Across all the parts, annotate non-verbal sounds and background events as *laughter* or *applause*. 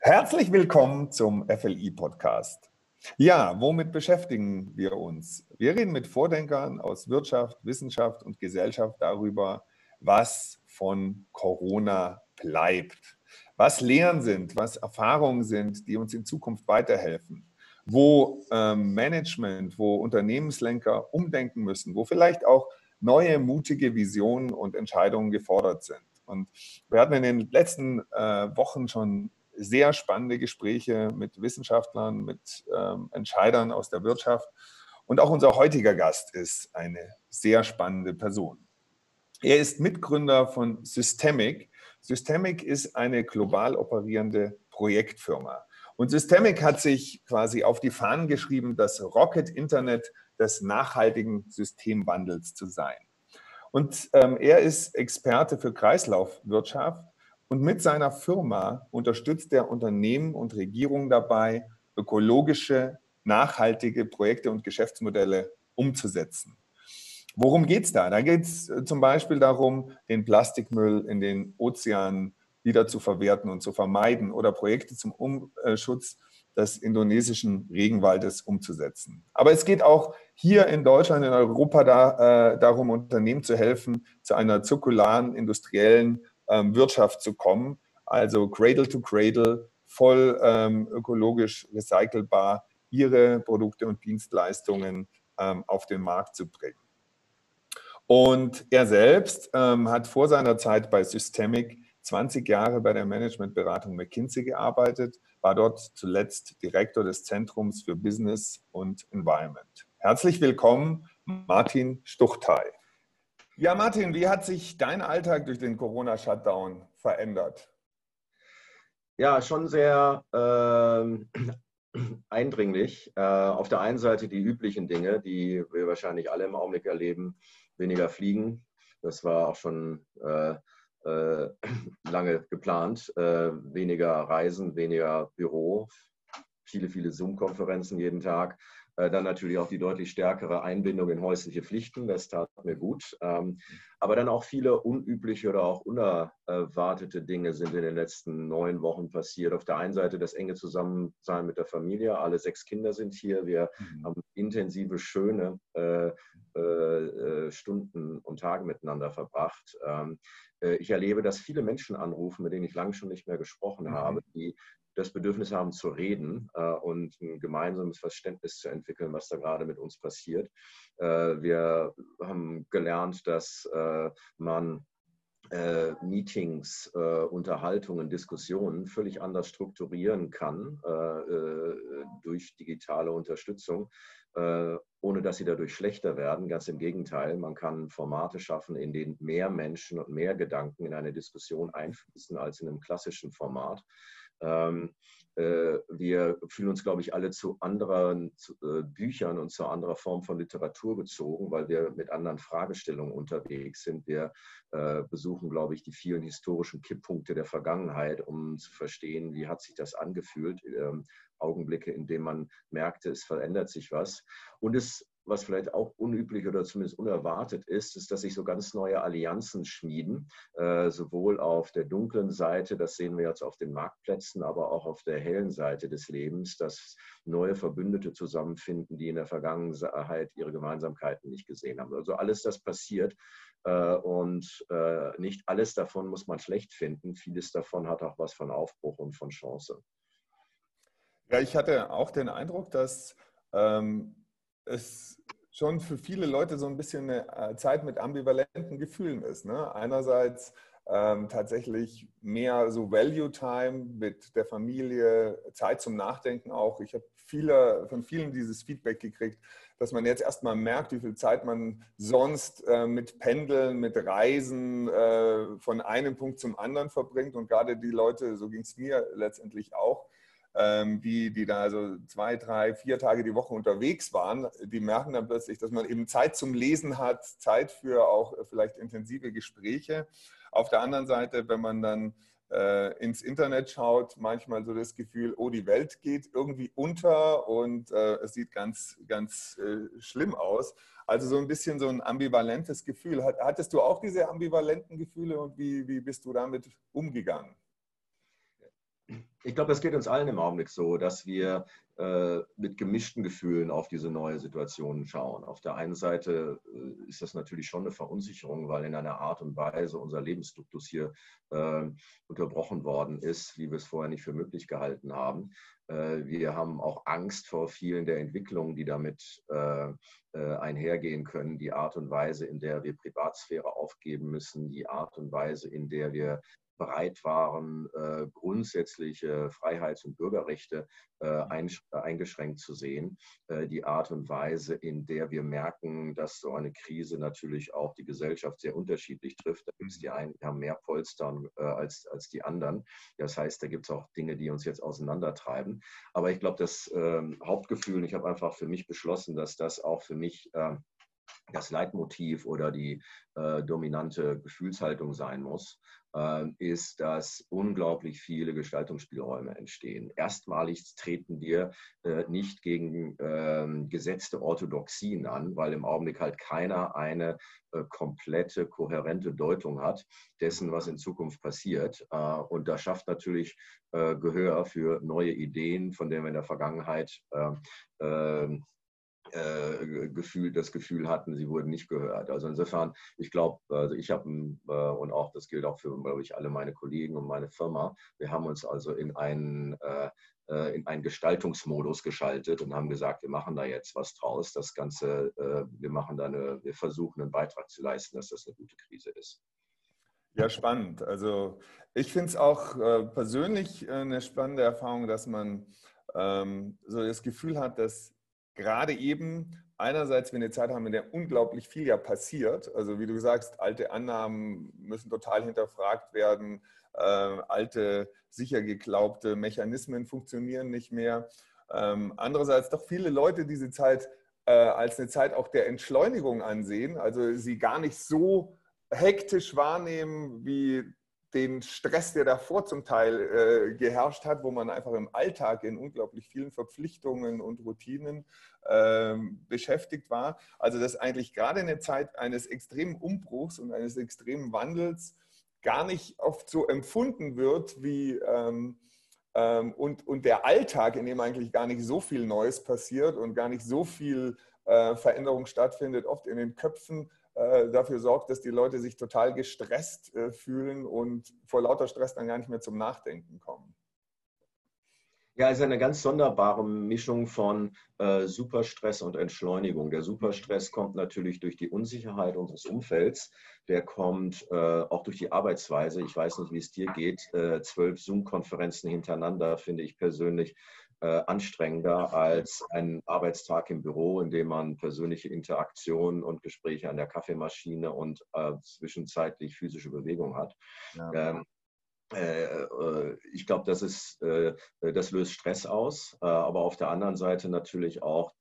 Herzlich willkommen zum FLI-Podcast. Ja, womit beschäftigen wir uns? Wir reden mit Vordenkern aus Wirtschaft, Wissenschaft und Gesellschaft darüber, was von Corona bleibt, was Lehren sind, was Erfahrungen sind, die uns in Zukunft weiterhelfen, wo ähm, Management, wo Unternehmenslenker umdenken müssen, wo vielleicht auch neue, mutige Visionen und Entscheidungen gefordert sind. Und wir hatten in den letzten äh, Wochen schon sehr spannende Gespräche mit Wissenschaftlern, mit ähm, Entscheidern aus der Wirtschaft. Und auch unser heutiger Gast ist eine sehr spannende Person. Er ist Mitgründer von Systemic. Systemic ist eine global operierende Projektfirma. Und Systemic hat sich quasi auf die Fahnen geschrieben, das Rocket Internet des nachhaltigen Systemwandels zu sein. Und ähm, er ist Experte für Kreislaufwirtschaft und mit seiner Firma unterstützt er Unternehmen und Regierungen dabei, ökologische, nachhaltige Projekte und Geschäftsmodelle umzusetzen. Worum geht es da? Da geht es äh, zum Beispiel darum, den Plastikmüll in den Ozeanen wieder zu verwerten und zu vermeiden oder Projekte zum Umschutz des indonesischen Regenwaldes umzusetzen. Aber es geht auch hier in Deutschland, in Europa da, äh, darum, Unternehmen zu helfen, zu einer zirkularen industriellen ähm, Wirtschaft zu kommen. Also Cradle to Cradle, voll ähm, ökologisch recycelbar, ihre Produkte und Dienstleistungen ähm, auf den Markt zu bringen. Und er selbst ähm, hat vor seiner Zeit bei Systemic 20 Jahre bei der Managementberatung McKinsey gearbeitet, war dort zuletzt Direktor des Zentrums für Business und Environment. Herzlich willkommen, Martin Stuchtay. Ja, Martin, wie hat sich dein Alltag durch den Corona-Shutdown verändert? Ja, schon sehr äh, *clears throat* eindringlich. Äh, auf der einen Seite die üblichen Dinge, die wir wahrscheinlich alle im Augenblick erleben, weniger fliegen. Das war auch schon äh, äh *clears throat* lange geplant. Äh, weniger Reisen, weniger Büro, viele, viele Zoom-Konferenzen jeden Tag. Äh, dann natürlich auch die deutlich stärkere Einbindung in häusliche Pflichten, das tat mir gut. Ähm, aber dann auch viele unübliche oder auch unerwartete Dinge sind in den letzten neun Wochen passiert. Auf der einen Seite das enge Zusammensein mit der Familie. Alle sechs Kinder sind hier. Wir mhm. haben intensive, schöne äh, äh, Stunden und Tage miteinander verbracht. Ähm, ich erlebe, dass viele Menschen anrufen, mit denen ich lange schon nicht mehr gesprochen mhm. habe, die das Bedürfnis haben zu reden äh, und ein gemeinsames Verständnis zu entwickeln, was da gerade mit uns passiert. Äh, wir haben gelernt, dass äh, man äh, Meetings, äh, Unterhaltungen, Diskussionen völlig anders strukturieren kann äh, durch digitale Unterstützung, ohne dass sie dadurch schlechter werden. Ganz im Gegenteil, man kann Formate schaffen, in denen mehr Menschen und mehr Gedanken in eine Diskussion einfließen als in einem klassischen Format. Ähm, äh, wir fühlen uns, glaube ich, alle zu anderen zu, äh, Büchern und zu anderer Form von Literatur gezogen, weil wir mit anderen Fragestellungen unterwegs sind. Wir äh, besuchen, glaube ich, die vielen historischen Kipppunkte der Vergangenheit, um zu verstehen, wie hat sich das angefühlt. Ähm, Augenblicke, in denen man merkte, es verändert sich was. Und es was vielleicht auch unüblich oder zumindest unerwartet ist, ist, dass sich so ganz neue Allianzen schmieden, äh, sowohl auf der dunklen Seite, das sehen wir jetzt auf den Marktplätzen, aber auch auf der hellen Seite des Lebens, dass neue Verbündete zusammenfinden, die in der Vergangenheit ihre Gemeinsamkeiten nicht gesehen haben. Also alles das passiert äh, und äh, nicht alles davon muss man schlecht finden. Vieles davon hat auch was von Aufbruch und von Chance. Ja, ich hatte auch den Eindruck, dass ähm, es schon für viele Leute so ein bisschen eine äh, Zeit mit ambivalenten Gefühlen ist. Ne? Einerseits ähm, tatsächlich mehr so Value Time mit der Familie, Zeit zum Nachdenken auch. Ich habe viele, von vielen dieses Feedback gekriegt, dass man jetzt erstmal merkt, wie viel Zeit man sonst äh, mit Pendeln, mit Reisen äh, von einem Punkt zum anderen verbringt. Und gerade die Leute, so ging es mir letztendlich auch, die, die da also zwei, drei, vier Tage die Woche unterwegs waren, die merken dann plötzlich, dass man eben Zeit zum Lesen hat, Zeit für auch vielleicht intensive Gespräche. Auf der anderen Seite, wenn man dann äh, ins Internet schaut, manchmal so das Gefühl, oh, die Welt geht irgendwie unter und äh, es sieht ganz, ganz äh, schlimm aus. Also so ein bisschen so ein ambivalentes Gefühl. Hattest du auch diese ambivalenten Gefühle und wie, wie bist du damit umgegangen? Ich glaube, das geht uns allen im Augenblick so, dass wir äh, mit gemischten Gefühlen auf diese neue Situation schauen. Auf der einen Seite äh, ist das natürlich schon eine Verunsicherung, weil in einer Art und Weise unser Lebensduktus hier äh, unterbrochen worden ist, wie wir es vorher nicht für möglich gehalten haben. Äh, wir haben auch Angst vor vielen der Entwicklungen, die damit äh, äh, einhergehen können. Die Art und Weise, in der wir Privatsphäre aufgeben müssen, die Art und Weise, in der wir bereit waren, äh, grundsätzliche Freiheits- und Bürgerrechte äh, eingeschränkt zu sehen. Äh, die Art und Weise, in der wir merken, dass so eine Krise natürlich auch die Gesellschaft sehr unterschiedlich trifft. Da gibt es die einen, die haben mehr Polstern als, als die anderen. Das heißt, da gibt es auch Dinge, die uns jetzt auseinandertreiben. Aber ich glaube, das ähm, Hauptgefühl, ich habe einfach für mich beschlossen, dass das auch für mich ähm, das Leitmotiv oder die äh, dominante Gefühlshaltung sein muss, äh, ist, dass unglaublich viele Gestaltungsspielräume entstehen. Erstmalig treten wir äh, nicht gegen ähm, gesetzte Orthodoxien an, weil im Augenblick halt keiner eine äh, komplette, kohärente Deutung hat dessen, was in Zukunft passiert. Äh, und das schafft natürlich äh, Gehör für neue Ideen, von denen wir in der Vergangenheit ähm, äh, Gefühl, das Gefühl hatten, sie wurden nicht gehört. Also insofern, ich glaube, also ich habe äh, und auch das gilt auch für, glaube ich, alle meine Kollegen und meine Firma. Wir haben uns also in einen äh, in einen Gestaltungsmodus geschaltet und haben gesagt, wir machen da jetzt was draus. Das Ganze, wir machen da eine, wir versuchen einen Beitrag zu leisten, dass das eine gute Krise ist. Ja, spannend. Also ich finde es auch persönlich eine spannende Erfahrung, dass man ähm, so das Gefühl hat, dass gerade eben einerseits, wenn wir eine Zeit haben, in der unglaublich viel ja passiert, also wie du sagst, alte Annahmen müssen total hinterfragt werden, äh, alte sicher geglaubte Mechanismen funktionieren nicht mehr. Ähm, andererseits doch viele Leute diese Zeit äh, als eine Zeit auch der Entschleunigung ansehen, also sie gar nicht so hektisch wahrnehmen, wie den Stress, der davor zum Teil äh, geherrscht hat, wo man einfach im Alltag in unglaublich vielen Verpflichtungen und Routinen äh, beschäftigt war. Also dass eigentlich gerade in der Zeit eines extremen Umbruchs und eines extremen Wandels gar nicht oft so empfunden wird wie ähm, ähm, und, und der Alltag, in dem eigentlich gar nicht so viel Neues passiert und gar nicht so viel äh, Veränderung stattfindet, oft in den Köpfen dafür sorgt, dass die Leute sich total gestresst äh, fühlen und vor lauter Stress dann gar nicht mehr zum Nachdenken kommen. Ja, es ist eine ganz sonderbare Mischung von äh, Superstress und Entschleunigung. Der Superstress kommt natürlich durch die Unsicherheit unseres Umfelds. Der kommt äh, auch durch die Arbeitsweise. Ich weiß nicht, wie es dir geht. Äh, zwölf Zoom-Konferenzen hintereinander finde ich persönlich äh, anstrengender als ein Arbeitstag im Büro, in dem man persönliche Interaktionen und Gespräche an der Kaffeemaschine und äh, zwischenzeitlich physische Bewegung hat. Ja. Ähm, äh, äh, ich glaube, das, ist, äh, das löst Stress aus, aber auf der anderen Seite natürlich auch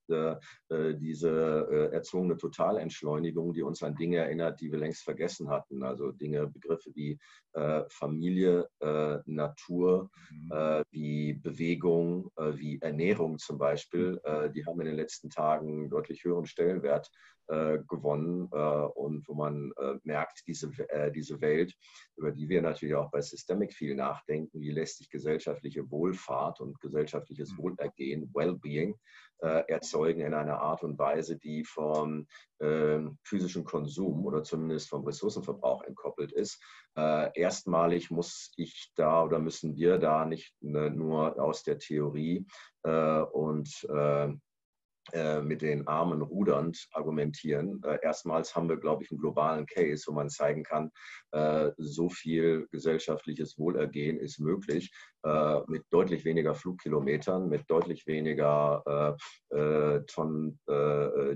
diese erzwungene Totalentschleunigung, die uns an Dinge erinnert, die wir längst vergessen hatten. Also Dinge, Begriffe wie Familie, Natur, mhm. wie Bewegung, wie Ernährung zum Beispiel, die haben in den letzten Tagen deutlich höheren Stellenwert äh, gewonnen äh, und wo man äh, merkt, diese, äh, diese Welt, über die wir natürlich auch bei Systemic viel nachdenken, wie lässt sich gesellschaftliche Wohlfahrt und gesellschaftliches mhm. Wohlergehen, Wellbeing, äh, erzeugen in einer Art und Weise, die vom ähm, physischen Konsum oder zumindest vom Ressourcenverbrauch entkoppelt ist. erstmalig muss ich da oder müssen wir da nicht ne, nur aus der Theorie und mit den Armen rudernd argumentieren. Äh, erstmals haben wir, glaube ich, einen globalen Case, wo man zeigen kann, äh, so viel gesellschaftliches Wohlergehen ist möglich mit deutlich weniger Flugkilometern, mit deutlich weniger Tonnen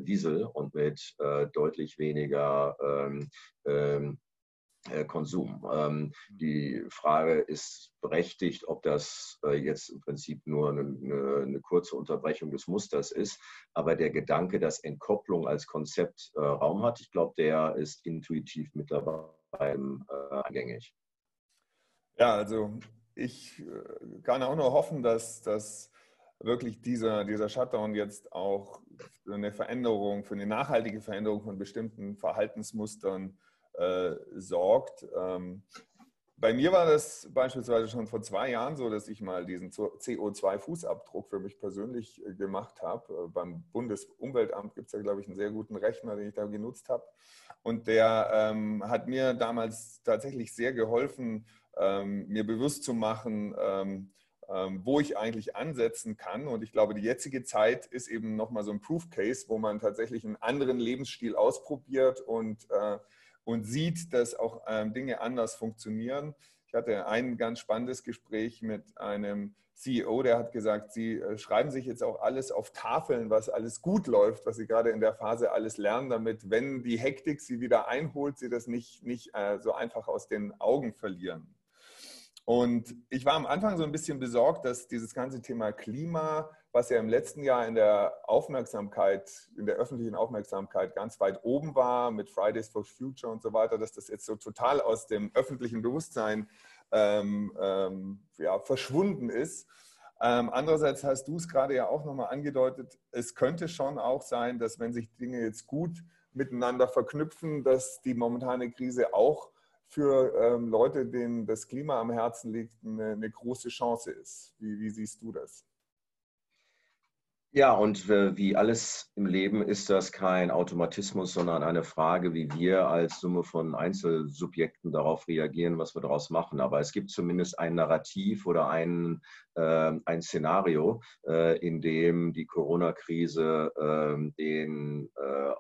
Diesel und mit deutlich weniger ähm, ähm, äh, Konsum. Ähm, die Frage ist berechtigt, ob das äh, jetzt im Prinzip nur eine, eine, kurze Unterbrechung des Musters ist. Aber der Gedanke, dass Entkopplung als Konzept äh, Raum hat, ich glaube, der ist intuitiv mittlerweile eingängig. Ja, also ich kann auch nur hoffen, dass, dass wirklich dieser, dieser Shutdown jetzt auch für eine Veränderung, für eine nachhaltige Veränderung von bestimmten Verhaltensmustern äh, sorgt. Ähm, bei mir war das beispielsweise schon vor zwei Jahren so, dass ich mal diesen CO2-Fußabdruck für mich persönlich äh, gemacht habe. Äh, beim Bundesumweltamt gibt es ja, glaube ich, einen sehr guten Rechner, den ich da genutzt habe. Und der ähm, hat mir damals tatsächlich sehr geholfen, ähm, mir bewusst zu machen, ähm, ähm, wo ich eigentlich ansetzen kann. Und ich glaube, die jetzige Zeit ist eben nochmal so ein Proof Case, wo man tatsächlich einen anderen Lebensstil ausprobiert und, äh, und sieht, dass auch ähm, Dinge anders funktionieren. Ich hatte ein ganz spannendes Gespräch mit einem CEO, der hat gesagt, Sie äh, schreiben sich jetzt auch alles auf Tafeln, was alles gut läuft, was Sie gerade in der Phase alles lernen, damit, wenn die Hektik Sie wieder einholt, Sie das nicht, nicht äh, so einfach aus den Augen verlieren. Und ich war am Anfang so ein bisschen besorgt, dass dieses ganze Thema Klima, was ja im letzten Jahr in der Aufmerksamkeit, in der öffentlichen Aufmerksamkeit ganz weit oben war, mit Fridays for Future und so weiter, dass das jetzt so total aus dem öffentlichen Bewusstsein ähm, ähm, ja, verschwunden ist. Ähm, andererseits hast du es gerade ja auch nochmal angedeutet, es könnte schon auch sein, dass wenn sich Dinge jetzt gut miteinander verknüpfen, dass die momentane Krise auch für ähm, Leute, denen das Klima am Herzen liegt, eine, eine große Chance ist. Wie, wie, siehst du das? Ja, und äh, wie alles im Leben ist das kein Automatismus, sondern eine Frage, wie wir als Summe von Einzelsubjekten darauf reagieren, was wir daraus machen. Aber es gibt zumindest ein Narrativ oder ein, äh, ein Szenario, äh, in dem die Corona-Krise ähm, den äh,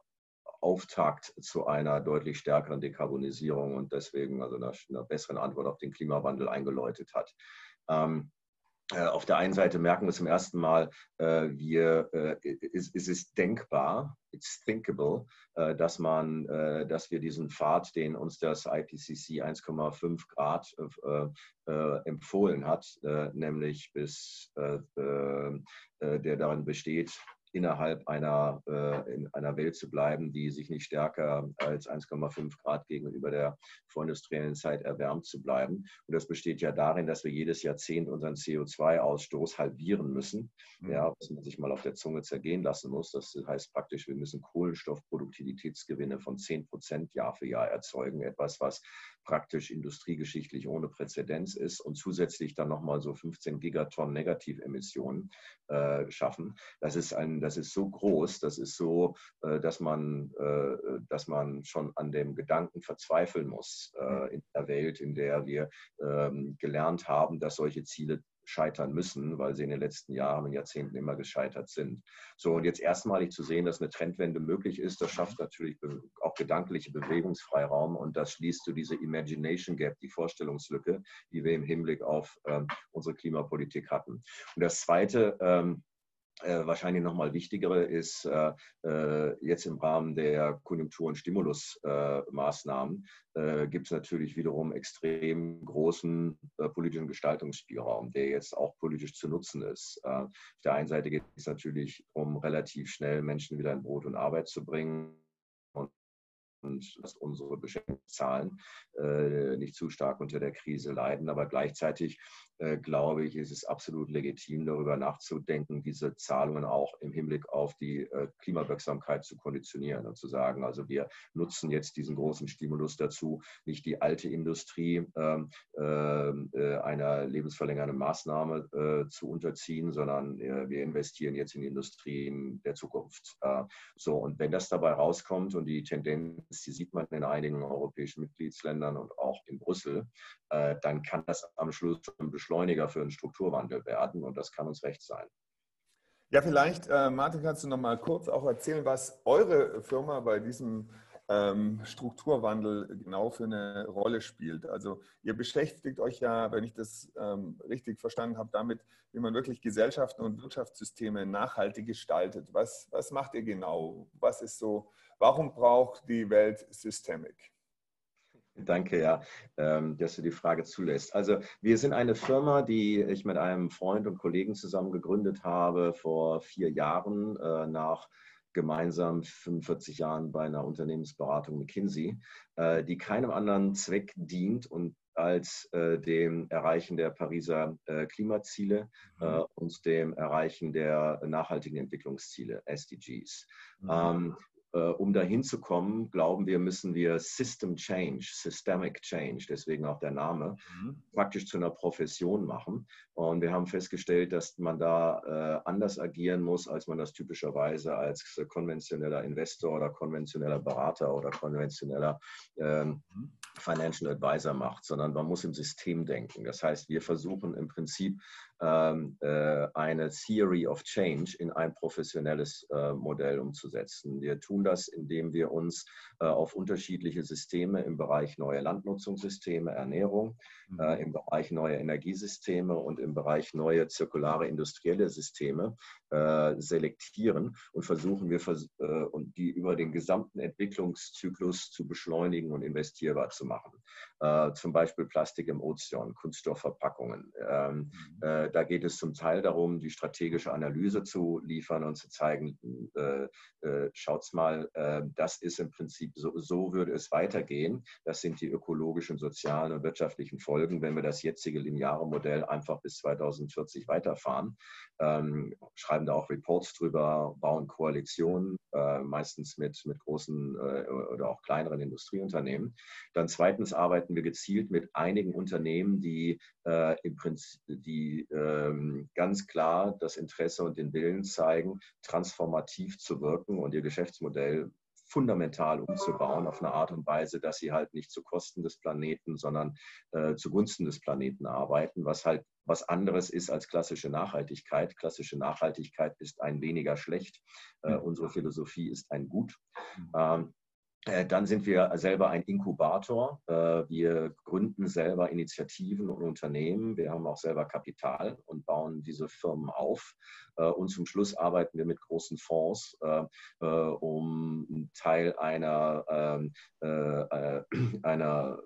Auftakt zu einer deutlich stärkeren Dekarbonisierung und deswegen also einer, einer besseren Antwort auf den Klimawandel eingeläutet hat. Ähm, äh, auf der einen Seite merken wir zum ersten Mal, äh, wir, äh, es, ist denkbar, it's thinkable, dass man, dass wir diesen Pfad, den uns das IPCC 1,5 Grad empfohlen hat, nämlich bis der darin besteht, innerhalb einer, äh, in einer Welt zu bleiben, die sich nicht stärker als 1,5 Grad gegenüber der vorindustriellen Zeit erwärmt zu bleiben. Und das besteht ja darin, dass wir jedes Jahrzehnt unseren CO2-Ausstoß halbieren müssen, mhm. ja, was man sich mal auf der Zunge zergehen lassen muss. Das heißt praktisch, wir müssen Kohlenstoffproduktivitätsgewinne von 10 Prozent Jahr für Jahr erzeugen. Etwas, was praktisch industriegeschichtlich ohne Präzedenz ist und zusätzlich dann nochmal so 15 Gigatonnen Negativemissionen äh, schaffen. Das ist, ein, das ist so groß, das ist so, äh, dass, man, äh, dass man schon an dem Gedanken verzweifeln muss äh, in der Welt, in der wir ähm, gelernt haben, dass solche Ziele scheitern müssen, weil sie in den letzten Jahren und Jahrzehnten immer gescheitert sind. So, und jetzt erstmalig zu sehen, dass eine Trendwende möglich ist, das schafft natürlich auch gedankliche Bewegungsfreiraum und das schließt so diese Imagination Gap, die Vorstellungslücke, die wir im Hinblick auf ähm, unsere Klimapolitik hatten. Und das Zweite, ähm, äh, wahrscheinlich nochmal wichtigere ist äh, äh, jetzt im Rahmen der Konjunktur- und Stimulusmaßnahmen äh, gibt es natürlich wiederum extrem großen äh, politischen Gestaltungsspielraum, der jetzt auch politisch zu nutzen ist. Äh, auf der einen Seite geht es natürlich um relativ schnell Menschen wieder in Brot und Arbeit zu bringen und dass unsere Beschäftigungszahlen äh, nicht zu stark unter der Krise leiden. Aber gleichzeitig glaube ich, ist es absolut legitim, darüber nachzudenken, diese Zahlungen auch im Hinblick auf die äh, Klimawirksamkeit zu konditionieren und zu sagen, also wir nutzen jetzt diesen großen Stimulus dazu, nicht die alte Industrie ähm, äh, einer lebensverlängernden Maßnahme äh, zu unterziehen, sondern äh, wir investieren jetzt in Industrien der Zukunft. Äh, so, und wenn das dabei rauskommt und die Tendenz, die sieht man in einigen europäischen Mitgliedsländern und auch in Brüssel, dann kann das am Schluss ein Beschluss Beschleuniger für einen Strukturwandel werden und das kann uns recht sein. Ja, vielleicht, äh, Martin, kannst du noch mal kurz auch erzählen, was eure Firma bei diesem ähm, Strukturwandel genau für eine Rolle spielt. Also ihr beschäftigt euch ja, wenn ich das ähm, richtig verstanden habe, damit, wie man wirklich Gesellschaften und Wirtschaftssysteme nachhaltig gestaltet. Was, was macht ihr genau? Was ist so, warum braucht die Welt Systemik? Danke, ja, ähm, dass du die Frage zulässt. Also wir sind eine Firma, die ich mit einem Freund und Kollegen zusammen gegründet habe vor vier Jahren äh, nach gemeinsam 45 Jahren bei einer Unternehmensberatung McKinsey, äh, die keinem anderen Zweck dient und als äh, dem Erreichen der Pariser äh, Klimaziele mhm. äh, und dem Erreichen der nachhaltigen Entwicklungsziele, SDGs. Mhm. Ähm, äh, um dahin zu kommen, glauben wir, müssen wir System Change, Systemic Change, deswegen auch der Name, mhm. praktisch zu einer Profession machen. Und wir haben festgestellt, dass man da äh, anders agieren muss, als man das typischerweise als konventioneller Investor oder konventioneller Berater oder konventioneller ähm, mhm. Financial Advisor macht, sondern man muss im System denken. Das heißt, wir versuchen im Prinzip ähm, äh, eine Theory of Change in ein professionelles äh, Modell umzusetzen. Wir tun das, indem wir uns äh, auf unterschiedliche Systeme im Bereich neue Landnutzungssysteme, Ernährung, mhm. im Bereich neue Energiesysteme und im Bereich neue zirkulare industrielle Systeme selektieren und versuchen wir und die über den gesamten Entwicklungszyklus zu beschleunigen und investierbar zu machen. Zum Beispiel Plastik im Ozean, Kunststoffverpackungen. Ähm, mhm da geht es zum Teil darum, die strategische Analyse zu liefern und zu zeigen, äh, äh, schaut's mal, äh, das ist im Prinzip, so, so würde es weitergehen. Das sind die ökologischen, sozialen und wirtschaftlichen Folgen, wenn wir das jetzige lineare Modell einfach bis 2040 weiterfahren. Ähm, schreiben da auch Reports drüber, bauen Koalitionen, äh, meistens mit, mit großen äh, oder auch kleineren Industrieunternehmen. Dann zweitens arbeiten wir gezielt mit einigen Unternehmen, die äh, im Prinzip, die ähm, ganz klar das Interesse und den Willen zeigen, transformativ zu wirken und ihr Geschäftsmodell fundamental umzubauen auf eine Art und Weise, dass sie halt nicht zu Kosten des Planeten, sondern äh, zugunsten des Planeten arbeiten, was halt was anderes ist als klassische Nachhaltigkeit. Klassische Nachhaltigkeit ist ein weniger schlecht. Äh, unsere Philosophie ist ein Gut. Mhm. Ähm, äh, dann sind wir selber ein Inkubator. Äh, wir gründen selber Initiativen und Unternehmen. Wir haben auch selber Kapital und bauen diese Firmen auf. Äh, und zum Schluss arbeiten wir mit großen Fonds, um Teil einer, ähm, einer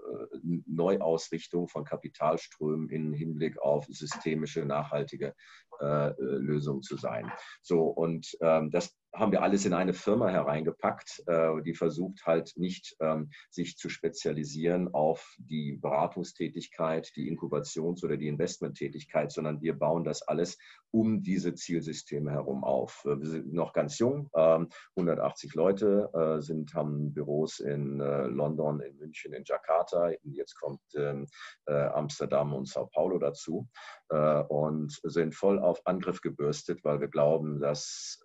Neuausrichtung von Kapitalströmen im Hinblick auf systemische, nachhaltige Lösungen zu sein. So, und ähm, das haben wir alles in eine Firma hereingepackt, äh, die versucht halt nicht, ähm, sich zu spezialisieren auf die Beratungstätigkeit, die Inkubations- oder die Investmenttätigkeit, sondern wir bauen das alles um diese Zielsysteme herum auf. Äh, wir sind noch ganz jung, 180 ähm, Leute äh, sind, haben Büros in London, in München, in Jakarta. Jetzt kommt ähm, Amsterdam und Sao Paulo dazu und sind voll auf Angriff gebürstet, weil wir glauben, dass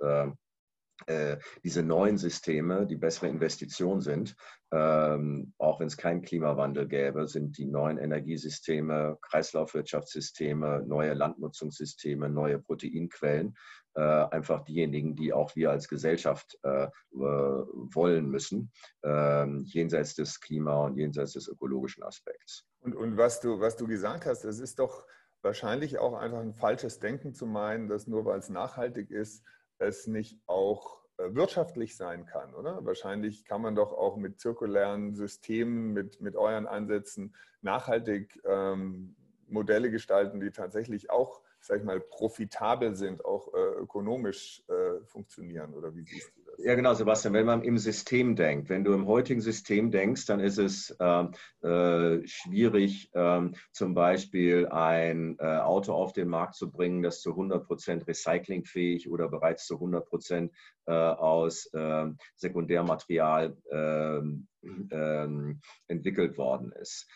äh, diese neuen Systeme die bessere Investition sind. Ähm, auch wenn es keinen Klimawandel gäbe, sind die neuen Energiesysteme, Kreislaufwirtschaftssysteme, neue Landnutzungssysteme, neue Proteinquellen äh, einfach diejenigen, die auch wir als Gesellschaft äh, äh wollen müssen, ähm, jenseits des Klima- und jenseits des ökologischen Aspekts. Und, und was, du, was du gesagt hast, es ist doch wahrscheinlich auch einfach ein falsches Denken zu meinen, dass nur weil es nachhaltig ist, es nicht auch äh, wirtschaftlich sein kann, oder? Wahrscheinlich kann man doch auch mit zirkulären Systemen, mit, mit euren Ansätzen nachhaltig ähm, Modelle gestalten, die tatsächlich auch sag ich mal, profitabel sind, auch äh, ökonomisch äh, funktionieren? Oder wie siehst du? Ja, genau, Sebastian. Wenn man im System denkt, wenn du im heutigen System denkst, dann ist es ähm, äh, schwierig, ähm, zum Beispiel ein äh, Auto auf den Markt zu bringen, das zu 100 Prozent recyclingfähig oder bereits zu 100 Prozent äh, aus ähm, Sekundärmaterial ähm, ähm, entwickelt worden ist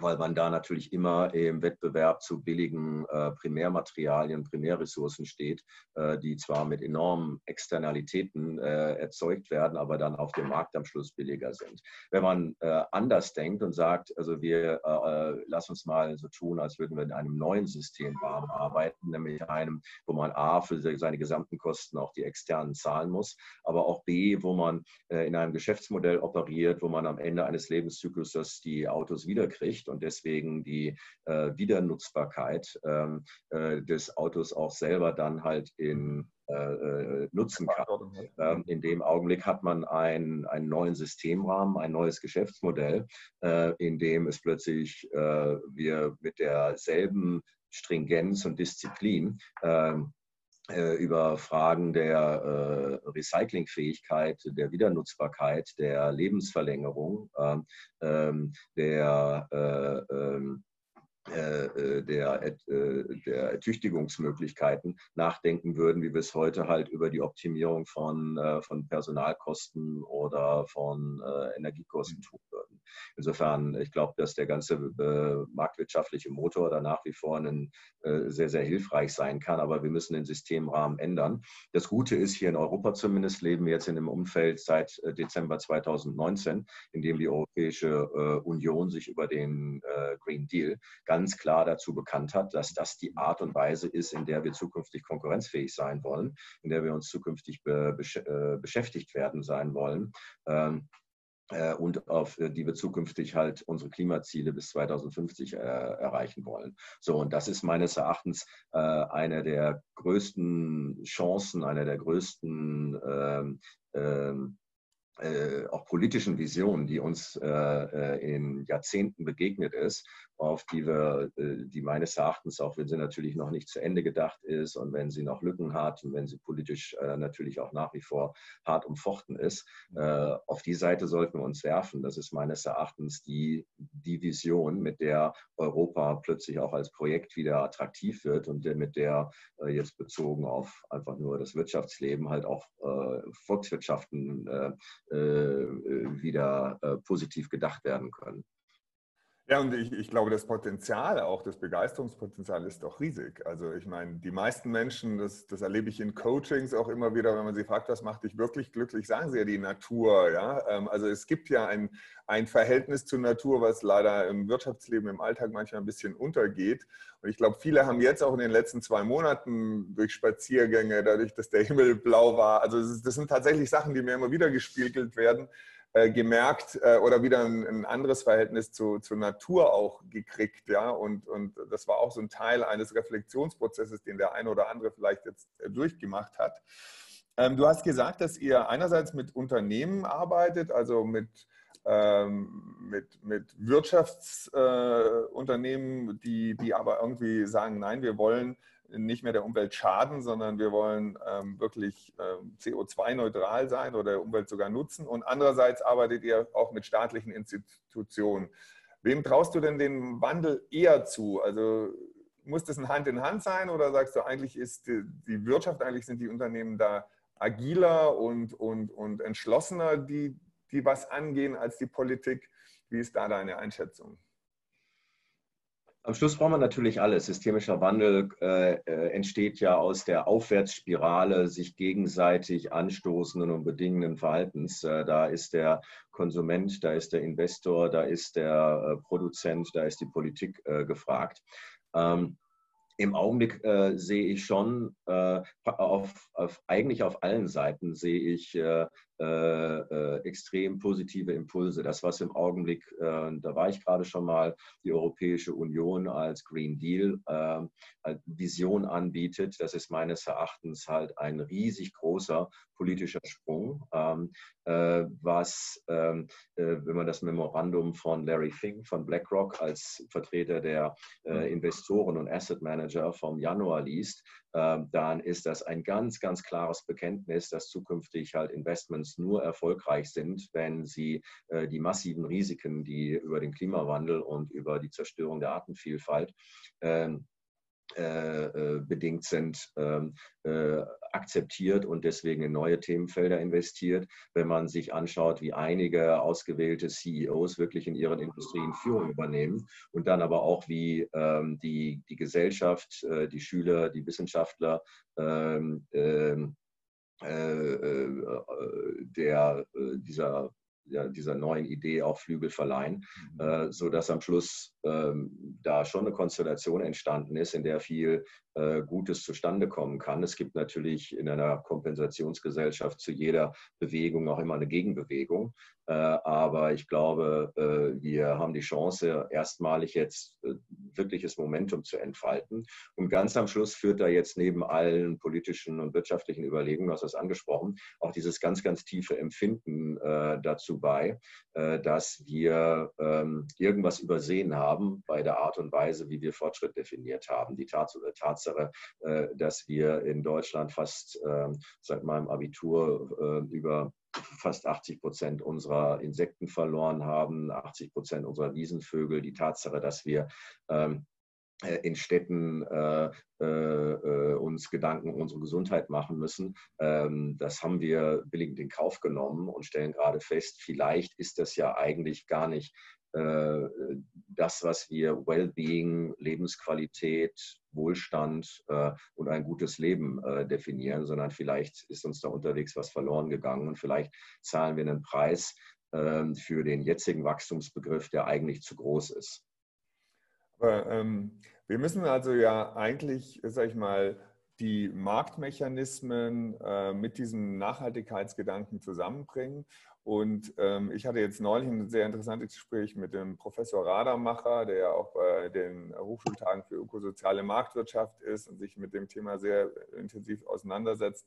weil man da natürlich immer im Wettbewerb zu billigen äh, Primärmaterialien, Primärressourcen steht, äh, die zwar mit enormen Externalitäten äh, erzeugt werden, aber dann auf dem Markt am Schluss billiger sind. Wenn man äh, anders denkt und sagt, also wir äh, äh, lass uns mal so tun, als würden wir in einem neuen Systemrahmen arbeiten, nämlich einem, wo man A für seine gesamten Kosten auch die externen zahlen muss, aber auch B, wo man in einem Geschäftsmodell operiert, wo man am Ende eines Lebenszykluses die Autos wiederkriegt kriegt und deswegen die äh, Wiedernutzbarkeit ähm, äh, des Autos auch selber dann halt in äh, äh nutzen kann. Ähm, in dem Augenblick hat man ein, einen neuen Systemrahmen, ein neues Geschäftsmodell, äh, in dem es plötzlich äh, wir mit derselben Stringenz und Disziplin ähm, äh, über Fragen der äh, Recyclingfähigkeit, der Wiedernutzbarkeit, der Lebensverlängerung, ähm, ähm der äh, ähm, äh, äh, der, äh, der Ertüchtigungsmöglichkeiten nachdenken würden, wie wir es heute halt über die Optimierung von, von Personalkosten oder von Energiekosten tun würden. Insofern, ich glaube, dass der ganze marktwirtschaftliche Motor da nach wie vor einen, sehr, sehr hilfreich sein kann, aber wir müssen den Systemrahmen ändern. Das Gute ist, hier in Europa zumindest leben wir jetzt in einem Umfeld seit Dezember 2019, in dem die Europäische Union sich über den Green Deal ganz ganz klar dazu bekannt hat, dass das die Art und Weise ist, in der wir zukünftig konkurrenzfähig sein wollen, in der wir uns zukünftig be äh, beschäftigt werden sein wollen. Ähm, äh, und auf die wir zukünftig halt unsere Klimaziele bis 2050 äh, erreichen wollen. So, und das ist meines Erachtens äh, eine der größten Chancen, eine der größten ähm, ähm, äh, auch politischen Visionen, die uns äh, äh, in Jahrzehnten begegnet ist, auf die wir, äh, die meines Erachtens, auch wenn sie natürlich noch nicht zu Ende gedacht ist und wenn sie noch Lücken hat und wenn sie politisch äh, natürlich auch nach wie vor hart umfochten ist, äh, auf die Seite sollten wir uns werfen. Das ist meines Erachtens die, die Vision, mit der Europa plötzlich auch als Projekt wieder attraktiv wird und mit der jetzt bezogen auf einfach nur das Wirtschaftsleben halt auch Volkswirtschaften wieder positiv gedacht werden können. Ja, und ich, ich glaube, das Potenzial, auch das Begeisterungspotenzial ist doch riesig. Also ich meine, die meisten Menschen, das, das erlebe ich in Coachings auch immer wieder, wenn man sie fragt, was macht dich wirklich glücklich, sagen sie ja die Natur. Ja? Ähm, also es gibt ja ein, ein Verhältnis zur Natur, was leider im Wirtschaftsleben, im Alltag manchmal ein bisschen untergeht. Und ich glaube, viele haben jetzt auch in den letzten zwei Monaten durch Spaziergänge, dadurch, dass der Himmel blau war, also das sind tatsächlich Sachen, die mir immer wieder gespiegelt werden, äh, gemerkt äh, oder wieder ein, ein, anderes Verhältnis zu, zur Natur auch gekriegt. Ja? Und, und das war auch so ein Teil eines Reflexionsprozesses, den der eine oder andere vielleicht jetzt äh, durchgemacht hat. Ähm, du hast gesagt, dass ihr einerseits mit Unternehmen arbeitet, also mit, ähm, mit, mit Wirtschaftsunternehmen, äh, die, die aber irgendwie sagen, nein, wir wollen nicht mehr der Umwelt schaden, sondern wir wollen ähm, wirklich ähm, CO2-neutral sein oder der Umwelt sogar nutzen. Und andererseits arbeitet ihr auch mit staatlichen Institutionen. Wem traust du denn den Wandel eher zu? Also muss das ein Hand in Hand sein oder sagst du, eigentlich ist die, die Wirtschaft, eigentlich sind die Unternehmen da agiler und, und, und entschlossener, die, die was angehen als die Politik? Wie ist da deine Einschätzung? Am Schluss braucht man natürlich alles. Systemischer Wandel äh, äh, entsteht ja aus der Aufwärtsspirale sich gegenseitig anstoßenden und bedingenden Verhaltens. Äh, da ist der Konsument, da ist der Investor, da ist der äh, Produzent, da ist die Politik äh, gefragt. Ähm, im Augenblick äh, sehe ich schon äh, auf, auf, eigentlich auf allen Seiten sehe ich äh, äh, äh, extrem positive Impulse. Das, was im Augenblick, äh, da war ich gerade schon mal, die Europäische Union als Green Deal äh, als Vision anbietet, das ist meines Erachtens halt ein riesig großer politischer Sprung, ähm, äh, was, ähm, äh, wenn man das Memorandum von Larry Fink von BlackRock als Vertreter der Investoren und Asset Manager vom Januar liest, dann ist das ein ganz, ganz klares Bekenntnis, dass zukünftig halt Investments nur erfolgreich sind, wenn sie äh, die massiven Risiken, die über den Klimawandel und über die Zerstörung der Artenvielfalt ähm, äh, äh, bedingt sind, ähm, äh, akzeptiert und deswegen in neue Themenfelder investiert. Wenn man sich anschaut, wie einige ausgewählte CEOs wirklich in ihren Industrien Führung übernehmen und dann aber auch, wie ähm, die, die Gesellschaft, äh, die Schüler, die Wissenschaftler ähm, äh, der, dieser ja, dieser neuen Idee auch Flügel verleihen, mhm. äh, sodass am Schluss ähm, da schon eine Konstellation entstanden ist, in der viel äh, Gutes zustande kommen kann. Es gibt natürlich in einer Kompensationsgesellschaft zu jeder Bewegung auch immer eine Gegenbewegung. Äh, aber ich glaube, äh, wir haben die Chance, erstmalig jetzt wirkliches Momentum zu entfalten. Und ganz am Schluss führt da jetzt neben allen politischen und wirtschaftlichen Überlegungen, du hast das angesprochen, auch dieses ganz, ganz tiefe Empfinden dazu bei, dass wir ähm, irgendwas übersehen haben bei der Art und Weise, wie wir Fortschritt definiert haben. Die Tatsache, Tatsache dass wir in Deutschland fast ähm, seit meinem Abitur über fast 80 Prozent unserer Insekten verloren haben, 80 Prozent unserer Wiesenvögel, die Tatsache, dass wir ähm, äh, in Städten äh, äh, uns Gedanken um unsere Gesundheit machen müssen. Ähm, das haben wir billigend in Kauf genommen und stellen gerade fest, vielleicht ist das ja eigentlich gar nicht äh, das, was wir Wellbeing, Lebensqualität, Wohlstand äh, und ein gutes Leben äh, definieren, sondern vielleicht ist uns da unterwegs was verloren gegangen und vielleicht zahlen wir einen Preis ähm, für den jetzigen Wachstumsbegriff, der eigentlich zu groß ist. Aber ähm, wir müssen also ja eigentlich, sag ich mal, die Marktmechanismen äh, mit diesem Nachhaltigkeitsgedanken zusammenbringen. Und ähm, ich hatte jetzt neulich ein sehr interessantes Gespräch mit dem Professor Radermacher, der ja auch bei den Hochschultagen für ökosoziale Marktwirtschaft ist und sich mit dem Thema sehr intensiv auseinandersetzt.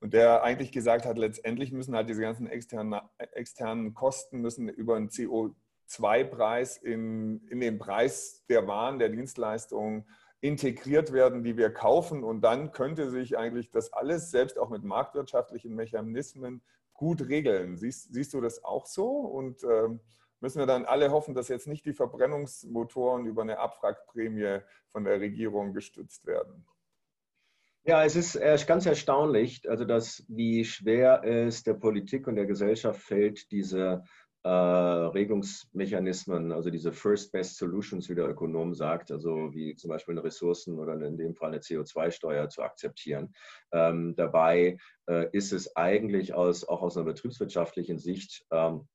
Und der eigentlich gesagt hat, letztendlich müssen halt diese ganzen externen, externen Kosten müssen über einen CO2-Preis in, in den Preis der Waren, der Dienstleistungen integriert werden, die wir kaufen. Und dann könnte sich eigentlich das alles, selbst auch mit marktwirtschaftlichen Mechanismen, gut regeln. Siehst, siehst du das auch so? Und ähm, müssen wir dann alle hoffen, dass jetzt nicht die Verbrennungsmotoren über eine Abwrackprämie von der Regierung gestützt werden? Ja, es ist ganz erstaunlich, also dass wie schwer es der Politik und der Gesellschaft fällt, diese äh, Regelungsmechanismen, also diese First Best Solutions, wie der Ökonom sagt, also wie zum Beispiel eine Ressourcen oder in dem Fall eine CO2-Steuer zu akzeptieren. Ähm, dabei äh, ist es eigentlich aus, auch aus einer betriebswirtschaftlichen Sicht ähm,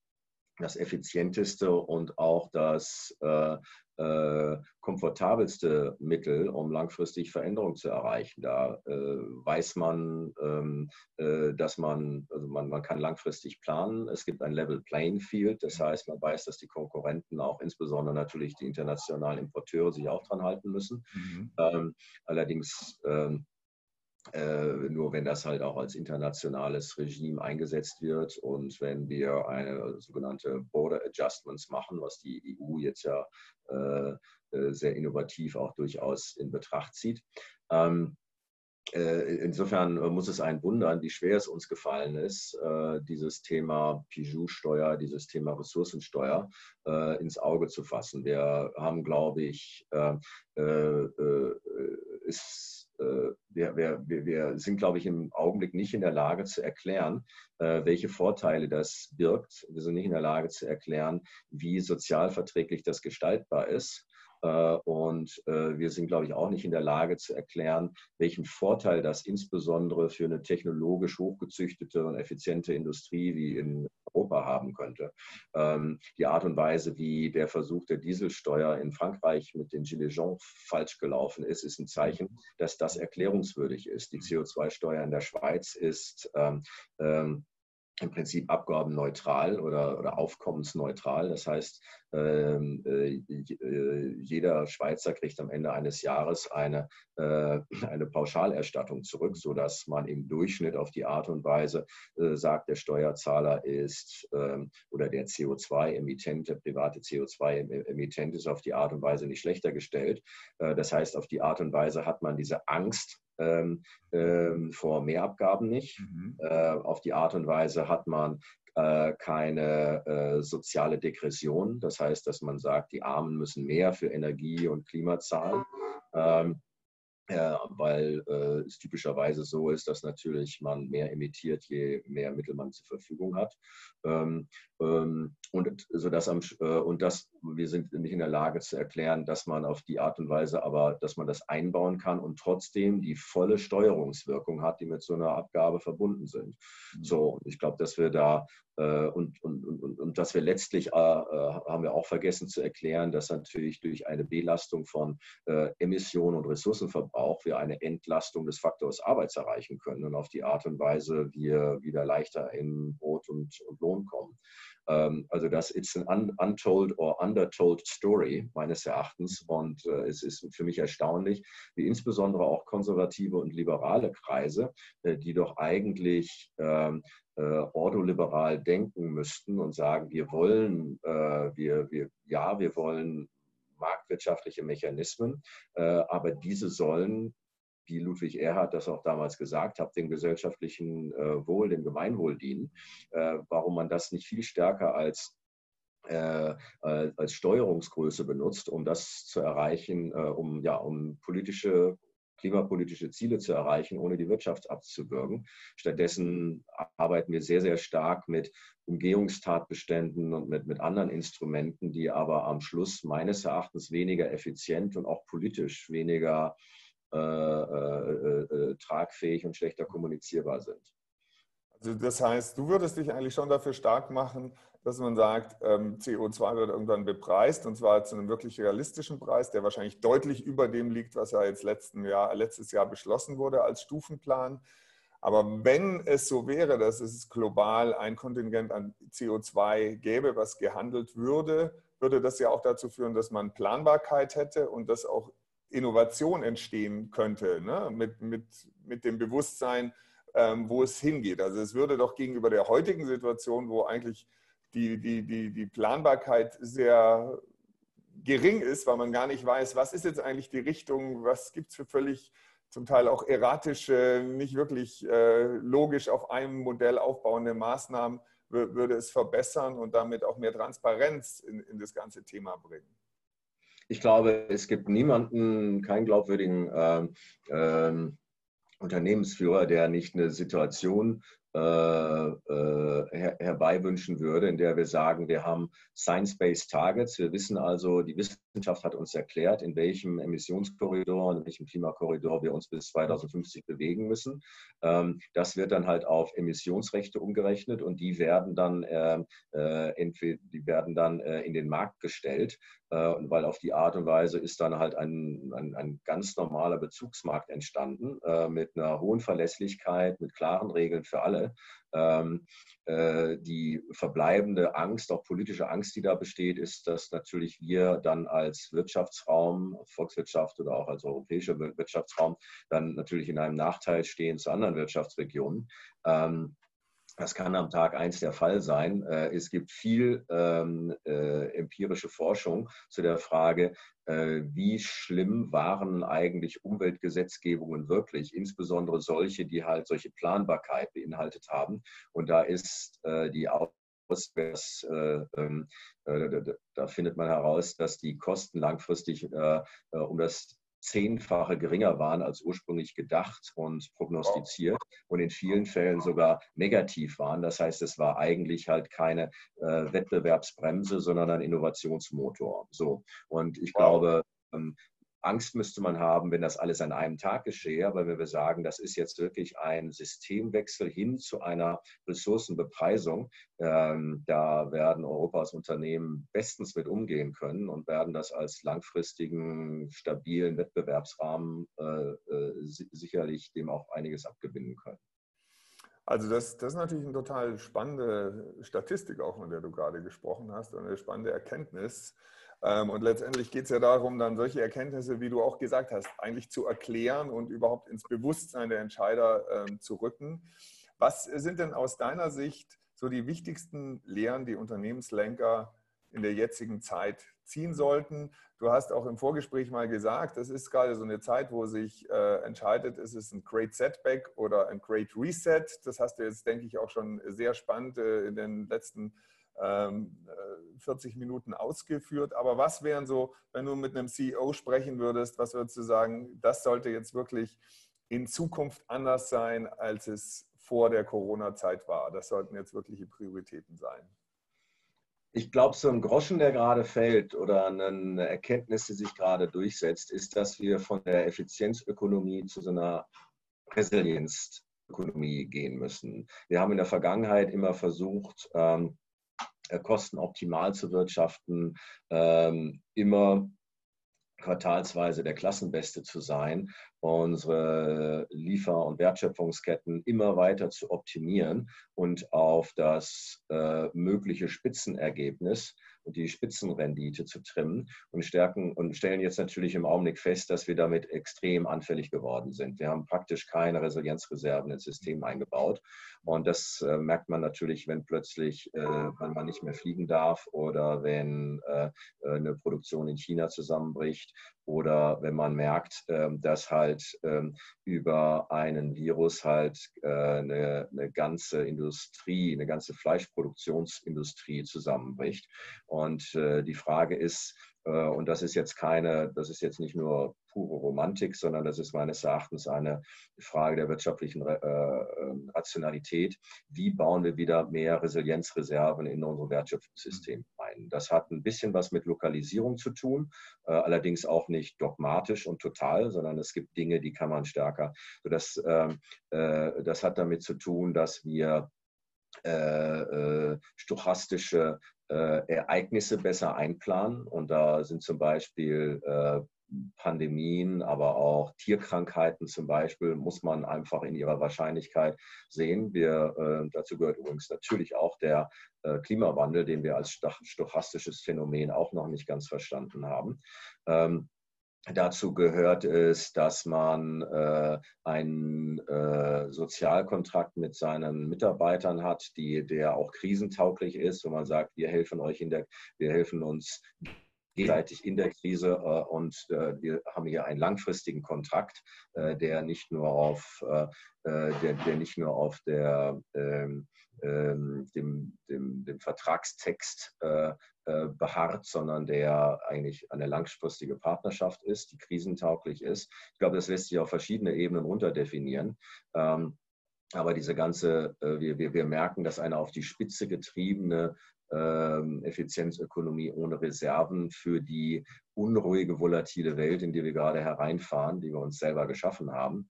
das effizienteste und auch das äh, äh, komfortabelste Mittel, um langfristig Veränderung zu erreichen. Da äh, weiß man, ähm, äh, dass man, also man, man kann langfristig planen. Es gibt ein Level Playing Field, das heißt, man weiß, dass die Konkurrenten, auch insbesondere natürlich die internationalen Importeure, sich auch dran halten müssen. Mhm. Ähm, allerdings ähm, äh, nur wenn das halt auch als internationales Regime eingesetzt wird und wenn wir eine sogenannte Border Adjustments machen, was die EU jetzt ja äh, äh, sehr innovativ auch durchaus in Betracht zieht. Ähm, äh, insofern muss es einen wundern, wie schwer es uns gefallen ist, äh, dieses Thema Pijou-Steuer, dieses Thema Ressourcensteuer ins Auge zu fassen. Wir haben, glaube ich, ist äh, wir, wir, wir sind, glaube ich, im Augenblick nicht in der Lage zu erklären, äh, welche Vorteile das birgt. Wir sind nicht in der Lage zu erklären, wie sozialverträglich das gestaltbar ist. Äh, und äh, wir sind, glaube ich, auch nicht in der Lage zu erklären, welchen Vorteil das insbesondere für eine technologisch hochgezüchtete und effiziente Industrie wie in Europa haben könnte. Ähm, die Art und Weise, wie der Versuch der Dieselsteuer in Frankreich mit den Gilets jaunes falsch gelaufen ist, ist ein Zeichen, dass das erklärungswürdig ist. Die CO2-Steuer in der Schweiz ist ähm, ähm, im Prinzip abgabenneutral oder, oder aufkommensneutral. Das heißt, ähm, äh, äh, jeder Schweizer kriegt am Ende eines Jahres eine, äh, eine Pauschalerstattung zurück, sodass man im Durchschnitt auf die Art und Weise äh, sagt, der Steuerzahler ist ähm, oder der CO2-Emittent, der private CO2-Emittent ist auf die Art und Weise nicht schlechter gestellt. Äh, das heißt, auf die Art und Weise hat man diese Angst, ähm, ähm, vor Mehrabgaben nicht. Mhm. Äh, auf die Art und Weise hat man äh, keine äh, soziale Degression. Das heißt, dass man sagt, die Armen müssen mehr für Energie und Klima zahlen. Ähm, äh, weil äh, es typischerweise so ist, dass natürlich man mehr emittiert, je mehr Mittel man zur Verfügung hat. Ähm, ähm, und, so dass am, äh, und das, wir sind nicht in der Lage zu erklären, dass man auf die Art und Weise aber, dass man das einbauen kann und trotzdem die volle Steuerungswirkung hat, die mit so einer Abgabe verbunden sind. Mhm. So, ich glaube, dass wir da äh, und, und, und, und dass wir letztlich, äh, äh, haben wir auch vergessen zu erklären, dass natürlich durch eine Belastung von äh, Emissionen und Ressourcenverbrauch wir eine Entlastung des Faktors Arbeits erreichen können und auf die Art und Weise wir wieder leichter in Brot und, und Lohn kommen. Ähm, also das ist ein untold or undertold story meines Erachtens. Und äh, es ist für mich erstaunlich, wie insbesondere auch konservative und liberale Kreise, äh, die doch eigentlich ähm, äh, ordoliberal denken müssten und sagen, wir wollen, wir, wir, ja, wir wollen marktwirtschaftliche Mechanismen, aber diese sollen wie Ludwig Erhard das auch damals gesagt hat, dem gesellschaftlichen äh, Wohl, dem Gemeinwohl dienen, äh, warum man das nicht viel stärker als äh, als Steuerungsgröße benutzt, um das zu erreichen, um, ja, um politische klimapolitische Ziele zu erreichen, ohne die Wirtschaft abzuwürgen. Stattdessen arbeiten wir sehr, sehr stark mit Umgehungstatbeständen und mit, mit anderen Instrumenten, die aber am Schluss meines Erachtens weniger effizient und auch politisch weniger äh, äh, äh, tragfähig und schlechter kommunizierbar sind. Also das heißt, du würdest dich eigentlich schon dafür stark machen, dass man sagt, ähm, CO2 wird irgendwann bepreist und zwar zu einem wirklich realistischen Preis, der wahrscheinlich deutlich über dem liegt, was ja jetzt Jahr, letztes Jahr beschlossen wurde als Stufenplan. Aber wenn es so wäre, dass es global ein Kontingent an CO2 gäbe, was gehandelt würde, würde das ja auch dazu führen, dass man Planbarkeit hätte und dass auch Innovation entstehen könnte, ne? mit, mit, mit dem Bewusstsein, ähm, wo es hingeht. Also es würde doch gegenüber der heutigen Situation, wo eigentlich die, die, die, die Planbarkeit sehr gering ist, weil man gar nicht weiß, was ist jetzt eigentlich die Richtung, was gibt es für völlig zum Teil auch erratische, nicht wirklich äh, logisch auf einem Modell aufbauende Maßnahmen, würde es verbessern und damit auch mehr Transparenz in, in das ganze Thema bringen. Ich glaube, es gibt niemanden, keinen glaubwürdigen äh, äh, Unternehmensführer, der nicht eine Situation äh, äh, her herbeiwünschen würde, in der wir sagen, wir haben Science-Based Targets. Wir wissen also, die Wissenschaft hat uns erklärt, in welchem Emissionskorridor, in welchem Klimakorridor wir uns bis 2050 bewegen müssen. Ähm, das wird dann halt auf Emissionsrechte umgerechnet und die werden dann, äh, äh die werden dann äh, in den Markt gestellt. Äh, weil auf die Art und Weise ist dann halt ein, ein, ein ganz normaler Bezugsmarkt entstanden äh, mit einer hohen Verlässlichkeit, mit klaren Regeln für alle. Ähm, äh, die verbleibende Angst, auch politische Angst, die da besteht, ist, dass natürlich wir dann als Wirtschaftsraum, Volkswirtschaft oder auch als europäischer Wirtschaftsraum dann natürlich in einem Nachteil stehen zu anderen Wirtschaftsregionen. Ähm, das kann am Tag eins der Fall sein. Äh, es gibt viel ähm, äh, empirische Forschung zu der Frage, äh, wie schlimm waren eigentlich Umweltgesetzgebungen wirklich, insbesondere solche, die halt solche Planbarkeit beinhaltet haben. Und da ist die Auswärts, äh, ähm, äh, da findet man heraus, dass die Kosten langfristig um das zehnfache geringer waren als ursprünglich gedacht und prognostiziert und in vielen Fällen sogar negativ waren. Das heißt, es war eigentlich halt keine äh, Wettbewerbsbremse, sondern ein Innovationsmotor. So. Und ich glaube, ähm, Angst müsste man haben, wenn das alles an einem Tag geschehe. Aber wenn wir sagen, das ist jetzt wirklich ein Systemwechsel hin zu einer Ressourcenbepreisung, ähm, da werden Europas Unternehmen bestens mit umgehen können und werden das als langfristigen, stabilen Wettbewerbsrahmen äh, äh, sicherlich dem auch einiges abgewinnen können. Also das, das ist natürlich eine total spannende Statistik auch, von der du gerade gesprochen hast eine spannende Erkenntnis. Ähm, und letztendlich geht es ja darum, dann solche Erkenntnisse, wie du auch gesagt hast, eigentlich zu erklären und überhaupt ins Bewusstsein der Entscheider ähm, zu rücken. Was sind denn aus deiner Sicht so die wichtigsten Lehren, die Unternehmenslenker in der jetzigen Zeit ziehen sollten? Du hast auch im Vorgespräch mal gesagt, das ist gerade so eine Zeit, wo sich äh, entscheidet, ist es ein Great Setback oder ein Great Reset. Das hast du jetzt, denke ich, auch schon sehr spannend äh, in den letzten 40 ähm, äh, Minuten ausgeführt. Aber was wären so, wenn du mit einem CEO sprechen würdest, was würdest du sagen, das sollte jetzt wirklich in Zukunft anders sein, als es vor der Corona-Zeit war? Das sollten jetzt wirkliche Prioritäten sein. Ich glaube, so ein Groschen, der gerade fällt oder eine Erkenntnis, die sich gerade durchsetzt, ist, dass wir von der Effizienzökonomie zu so einer Resilienzökonomie gehen müssen. Wir haben in der Vergangenheit immer versucht, ähm, äh, kostenoptimal zu wirtschaften, ähm, immer quartalsweise der Klassenbeste zu sein, unsere Liefer- und Wertschöpfungsketten immer weiter zu optimieren und auf das äh, mögliche Spitzenergebnis und die Spitzenrendite zu trimmen und stärken und stellen jetzt natürlich im Augenblick fest, dass wir damit extrem anfällig geworden sind. Wir haben praktisch keine Resilienzreserven ins System eingebaut. Und das äh, merkt man natürlich, wenn plötzlich äh, man, man nicht mehr fliegen darf oder wenn äh, äh eine Produktion in China zusammenbricht oder wenn man merkt, ähm, dass halt ähm, über einen Virus halt äh, eine, eine ganze Industrie, eine ganze Fleischproduktionsindustrie zusammenbricht. Und äh, die Frage ist, und das ist jetzt keine, das ist jetzt nicht nur pure Romantik, sondern das ist meines Erachtens eine Frage der wirtschaftlichen äh, ähm, Rationalität. Wie bauen wir wieder mehr Resilienzreserven in unser Wertschöpfungssystem ein? Das hat ein bisschen was mit Lokalisierung zu tun, äh, allerdings auch nicht dogmatisch und total, sondern es gibt Dinge, die kann man stärker. Das, ähm, das hat damit zu tun, dass wir stochastische äh, Ereignisse besser einplanen. Und da sind zum Beispiel äh, Pandemien, aber auch Tierkrankheiten zum Beispiel, muss man einfach in ihrer Wahrscheinlichkeit sehen. Wir, äh, dazu gehört übrigens natürlich auch der äh, Klimawandel, den wir als stochastisches Phänomen auch noch nicht ganz verstanden haben. Ähm, Dazu gehört es, dass man äh, einen äh, Sozialkontrakt mit seinen Mitarbeitern hat, die, der auch krisentauglich ist, wo man sagt, wir helfen euch in der, wir helfen uns gegenseitig in der Krise äh, und äh, wir haben hier einen langfristigen Kontrakt, äh, der nicht nur auf, äh, der, der nicht nur auf der ähm, dem, dem, dem Vertragstext äh, äh, beharrt, sondern der eigentlich eine langfristige Partnerschaft ist, die krisentauglich ist. Ich glaube, das lässt sich auf verschiedene Ebenen runterdefinieren. Ähm, aber diese ganze, äh, wir, wir, wir merken, dass eine auf die Spitze getriebene ähm, Effizienzökonomie ohne Reserven für die unruhige, volatile Welt, in die wir gerade hereinfahren, die wir uns selber geschaffen haben,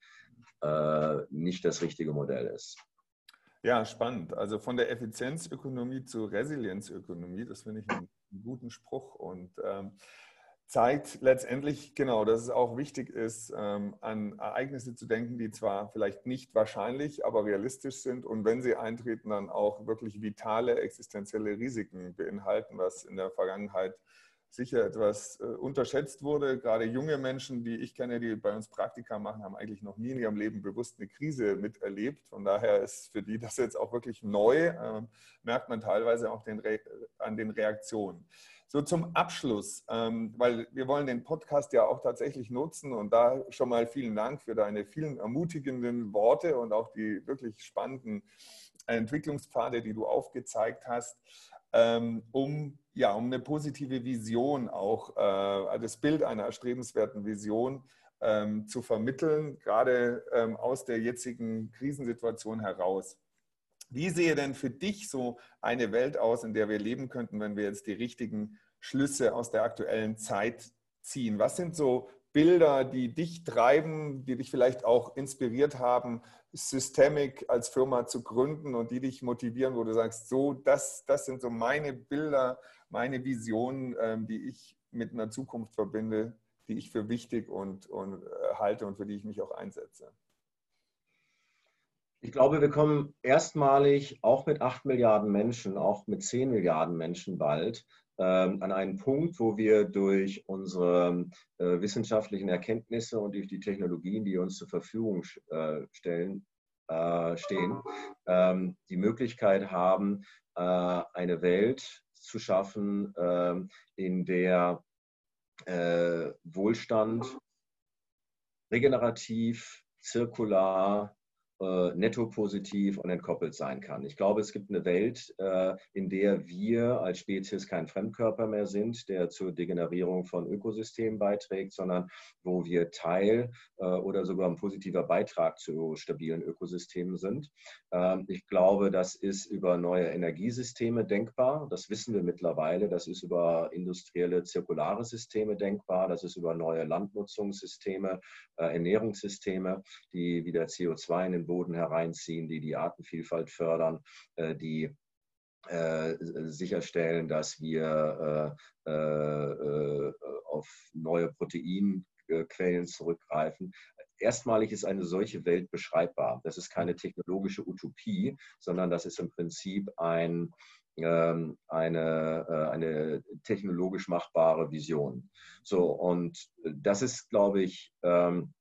nicht das richtige Modell ist. Ja, spannend. Also von der Effizienzökonomie zur Resilienzökonomie, das finde ich einen, guten Spruch und ähm, zeigt letztendlich genau, dass es auch wichtig ist, ähm, an Ereignisse zu denken, die zwar vielleicht nicht wahrscheinlich, aber realistisch sind und wenn sie eintreten, dann auch wirklich vitale existenzielle Risiken beinhalten, was in der Vergangenheit sicher etwas äh, unterschätzt wurde. Gerade junge Menschen, die ich kenne, die bei uns Praktika machen, haben eigentlich noch nie in ihrem Leben bewusst eine Krise miterlebt. Von daher ist für die das jetzt auch wirklich neu, äh, merkt man teilweise auch den an den Reaktionen. So zum Abschluss, ähm, weil wir wollen den Podcast ja auch tatsächlich nutzen und da schon mal vielen Dank für deine vielen ermutigenden Worte und auch die wirklich spannenden Entwicklungspfade, die du aufgezeigt hast, ähm, um ja, um eine positive Vision auch, äh, das Bild einer erstrebenswerten Vision ähm, zu vermitteln, gerade ähm, aus der jetzigen Krisensituation heraus. Wie sehe denn für dich so eine Welt aus, in der wir leben könnten, wenn wir jetzt die richtigen Schlüsse aus der aktuellen Zeit ziehen? Was sind so Bilder, die dich treiben, die dich vielleicht auch inspiriert haben, Systemic als Firma zu gründen und die dich motivieren, wo du sagst, so, das, das sind so meine Bilder, meine Visionen, ähm, die ich mit einer Zukunft verbinde, die ich für wichtig und, und äh, halte und für die ich mich auch einsetze. Ich glaube, wir kommen erstmalig auch mit 8 Milliarden Menschen, auch mit 10 Milliarden Menschen bald, ähm, an einen Punkt, wo wir durch unsere äh, wissenschaftlichen Erkenntnisse und durch die Technologien, die uns zur Verfügung äh, stellen, äh, stehen, ähm, die Möglichkeit haben, äh, eine Welt zu schaffen, ähm, in der äh, Wohlstand regenerativ, zirkular, äh, netto positiv und entkoppelt sein kann. Ich glaube, es gibt eine Welt, äh, in der wir als Spezies kein Fremdkörper mehr sind, der zur Degenerierung von Ökosystemen beiträgt, sondern wo wir Teil äh, oder sogar ein positiver Beitrag zu stabilen Ökosystemen sind. Ähm, ich glaube, das ist über neue Energiesysteme denkbar. Das wissen wir mittlerweile. Das ist über industrielle zirkulare Systeme denkbar. Das ist über neue Landnutzungssysteme, Ernährungssysteme, die wieder CO2 in den Boden hereinziehen, die die Artenvielfalt fördern, äh, die äh, sicherstellen, dass wir äh, auf neue Proteinquellen zurückgreifen. Erstmalig ist eine solche Welt beschreibbar. Das ist keine technologische Utopie, sondern das ist im Prinzip ein, ähm, eine, eine technologisch machbare Vision. So, und das ist, glaube ich, ähm, äh, äh,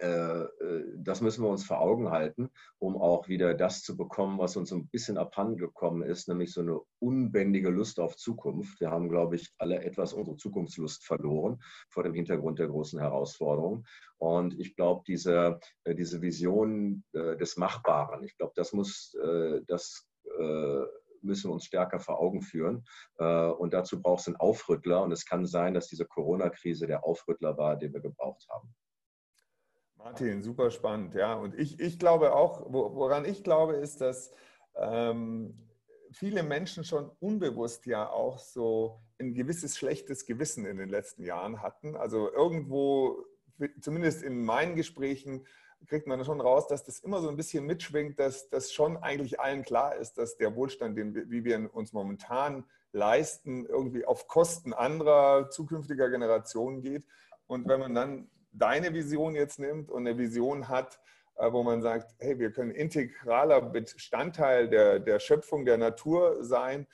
das müssen wir uns vor Augen halten, um auch wieder das zu bekommen, was uns ein bisschen abhanden gekommen ist, nämlich so eine unbändige Lust auf Zukunft. Wir haben, glaube ich, alle etwas unsere Zukunftslust verloren vor dem Hintergrund der großen Herausforderungen. Und ich glaube, diese, äh, diese Vision des Machbaren, ich glaube, das muss, das müssen wir uns stärker vor Augen führen. Und dazu braucht es einen Aufrüttler. Und es kann sein, dass diese Corona-Krise der Aufrüttler war, den wir gebraucht haben. Martin, super spannend, ja. Und ich, ich glaube auch, woran ich glaube, ist, dass ähm, viele Menschen schon unbewusst ja auch so ein gewisses schlechtes Gewissen in den letzten Jahren hatten. Also irgendwo, zumindest in meinen Gesprächen, kriegt man schon raus, dass das immer so ein bisschen mitschwingt, dass das schon eigentlich allen klar ist, dass der Wohlstand, den, wie wir uns momentan leisten, irgendwie auf Kosten anderer zukünftiger Generationen geht. Und wenn man dann deine Vision jetzt nimmt und eine Vision hat, äh, wo man sagt, hey, wir können integraler Bestandteil der, der Schöpfung der Natur sein,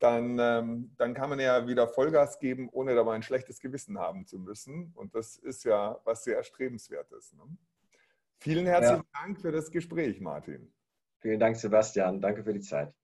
dann, ähm, dann kann man ja wieder Vollgas geben, ohne dabei ein schlechtes Gewissen haben zu müssen. Und das ist ja was sehr erstrebenswertes. Ne? Vielen herzlichen ja. Dank für das Gespräch, Martin. Vielen Dank, Sebastian. Danke für die Zeit.